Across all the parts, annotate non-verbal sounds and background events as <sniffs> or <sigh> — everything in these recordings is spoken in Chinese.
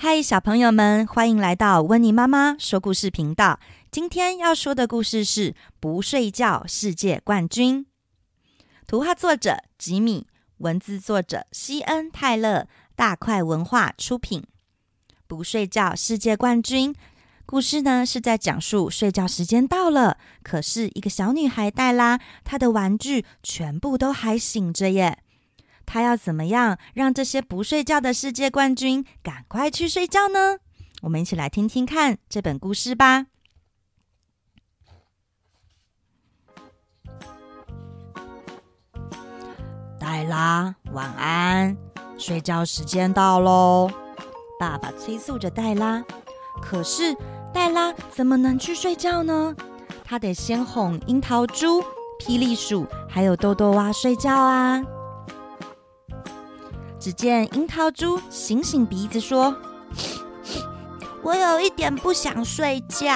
嗨，小朋友们，欢迎来到温妮妈妈说故事频道。今天要说的故事是《不睡觉世界冠军》，图画作者吉米，文字作者西恩泰勒，大块文化出品。《不睡觉世界冠军》故事呢，是在讲述睡觉时间到了，可是一个小女孩黛拉，她的玩具全部都还醒着耶。他要怎么样让这些不睡觉的世界冠军赶快去睡觉呢？我们一起来听听看这本故事吧。黛拉，晚安，睡觉时间到喽！爸爸催促着黛拉。可是黛拉怎么能去睡觉呢？他得先哄樱桃猪、霹雳鼠还有豆豆蛙睡觉啊。只见樱桃猪醒醒鼻子说：“ <sniffs> 我有一点不想睡觉。”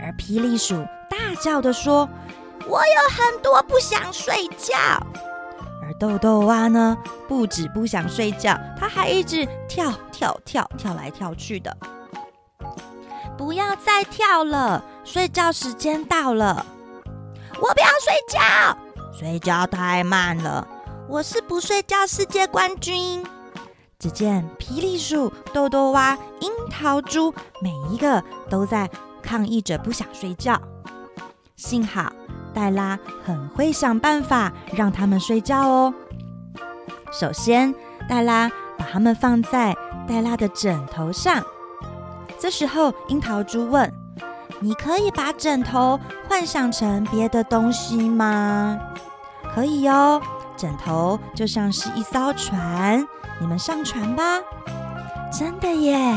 而霹雳鼠大叫的说：“我有很多不想睡觉。”而豆豆蛙呢，不止不想睡觉，它还一直跳跳跳跳来跳去的。不要再跳了，睡觉时间到了。我不要睡觉，睡觉太慢了。我是不睡觉世界冠军。只见霹雳鼠、豆豆蛙、樱桃猪，每一个都在抗议着不想睡觉。幸好黛拉很会想办法让他们睡觉哦。首先，黛拉把他们放在黛拉的枕头上。这时候，樱桃猪问：“你可以把枕头幻想成别的东西吗？”“可以哟。”枕头就像是一艘船，你们上船吧！真的耶！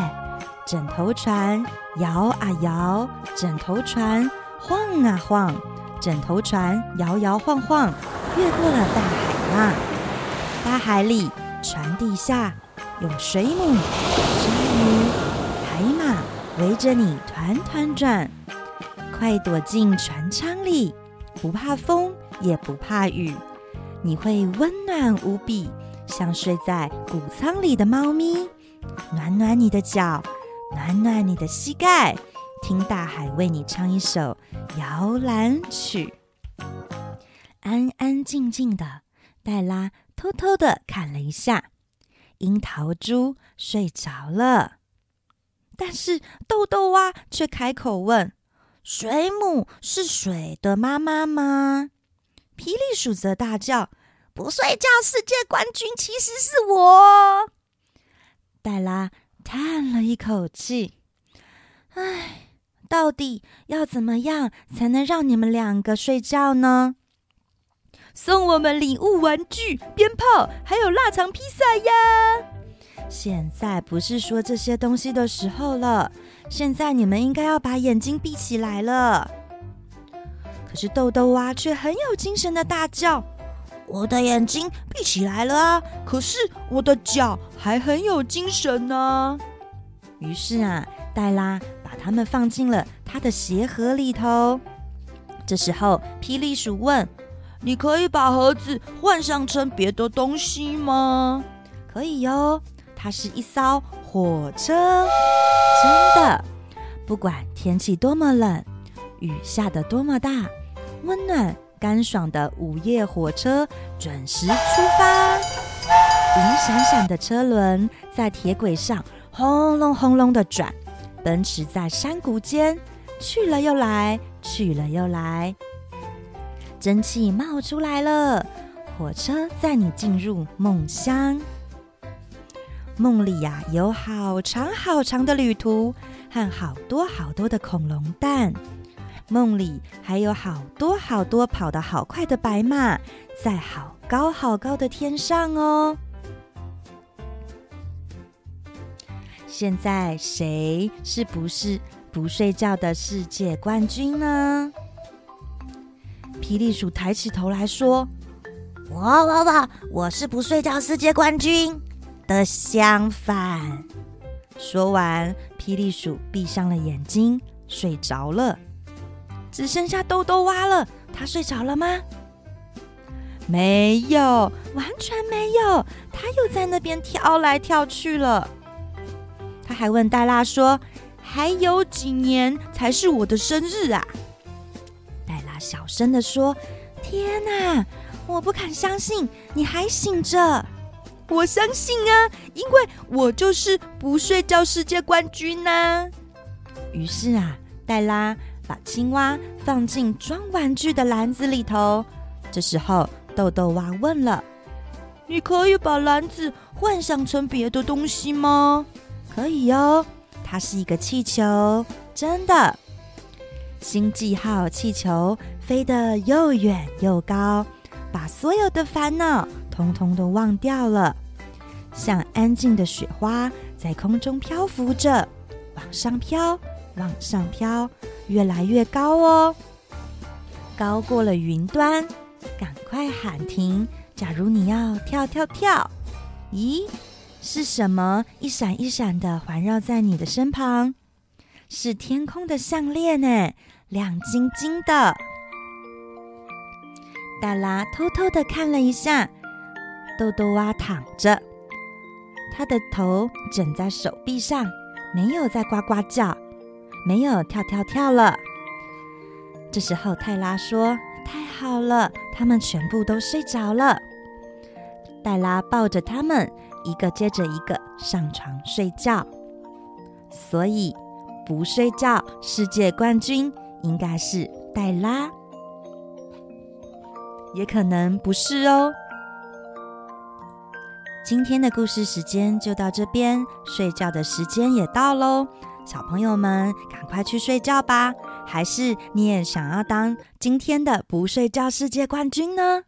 枕头船摇啊摇，枕头船晃啊晃，枕头船摇摇晃晃，越过了大海浪。大海里，船底下有水母、鲨鱼、海马围着你团团转。快躲进船舱里，不怕风，也不怕雨。你会温暖无比，像睡在谷仓里的猫咪，暖暖你的脚，暖暖你的膝盖，听大海为你唱一首摇篮曲。安安静静的，黛拉偷偷的看了一下，樱桃猪睡着了，但是豆豆蛙却开口问：“水母是水的妈妈吗？”霹雳鼠则大叫：“不睡觉世界冠军其实是我！”黛拉叹了一口气：“唉，到底要怎么样才能让你们两个睡觉呢？”送我们礼物、玩具、鞭炮，还有腊肠披萨呀！现在不是说这些东西的时候了。现在你们应该要把眼睛闭起来了。只豆豆蛙却很有精神的大叫：“我的眼睛闭起来了啊！可是我的脚还很有精神呢。”于是啊，黛拉把它们放进了她的鞋盒里头。这时候，霹雳鼠问：“你可以把盒子换上成别的东西吗？”“可以哟，它是一艘火车。”“真的，不管天气多么冷。”雨下得多么大，温暖干爽的午夜火车准时出发，银闪闪的车轮在铁轨上轰隆轰隆的转，奔驰在山谷间，去了又来，去了又来。蒸汽冒出来了，火车载你进入梦乡。梦里呀、有好长好长的旅途和好多好多的恐龙蛋。梦里还有好多好多跑得好快的白马，在好高好高的天上哦。现在谁是不是不睡觉的世界冠军呢？霹雳鼠抬起头来说：“我我我，我是不睡觉世界冠军的相反。”说完，霹雳鼠闭上了眼睛，睡着了。只剩下豆豆蛙了，他睡着了吗？没有，完全没有，他又在那边跳来跳去了。他还问黛拉说：“还有几年才是我的生日啊？”黛拉小声地说：“天哪，我不敢相信你还醒着。”我相信啊，因为我就是不睡觉世界冠军呢。于是啊，黛拉把青蛙放进装玩具的篮子里头。这时候，豆豆蛙问了：“你可以把篮子幻想成别的东西吗？”“可以哟，它是一个气球，真的。”星际号气球飞得又远又高，把所有的烦恼。通通都忘掉了，像安静的雪花在空中漂浮着，往上飘，往上飘，越来越高哦，高过了云端。赶快喊停！假如你要跳跳跳，咦，是什么一闪一闪的环绕在你的身旁？是天空的项链呢，亮晶晶的。黛拉偷偷的看了一下。豆豆蛙躺着，他的头枕在手臂上，没有在呱呱叫，没有跳跳跳了。这时候，泰拉说：“太好了，他们全部都睡着了。”黛拉抱着他们，一个接着一个上床睡觉。所以，不睡觉世界冠军应该是黛拉，也可能不是哦。今天的故事时间就到这边，睡觉的时间也到喽，小朋友们赶快去睡觉吧。还是你也想要当今天的不睡觉世界冠军呢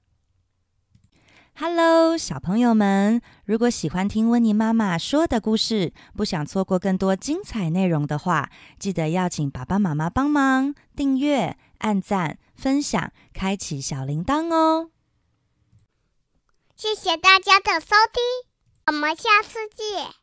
？Hello，小朋友们，如果喜欢听温妮妈妈说的故事，不想错过更多精彩内容的话，记得要请爸爸妈妈帮忙订阅、按赞、分享、开启小铃铛哦。谢谢大家的收听，我们下次见。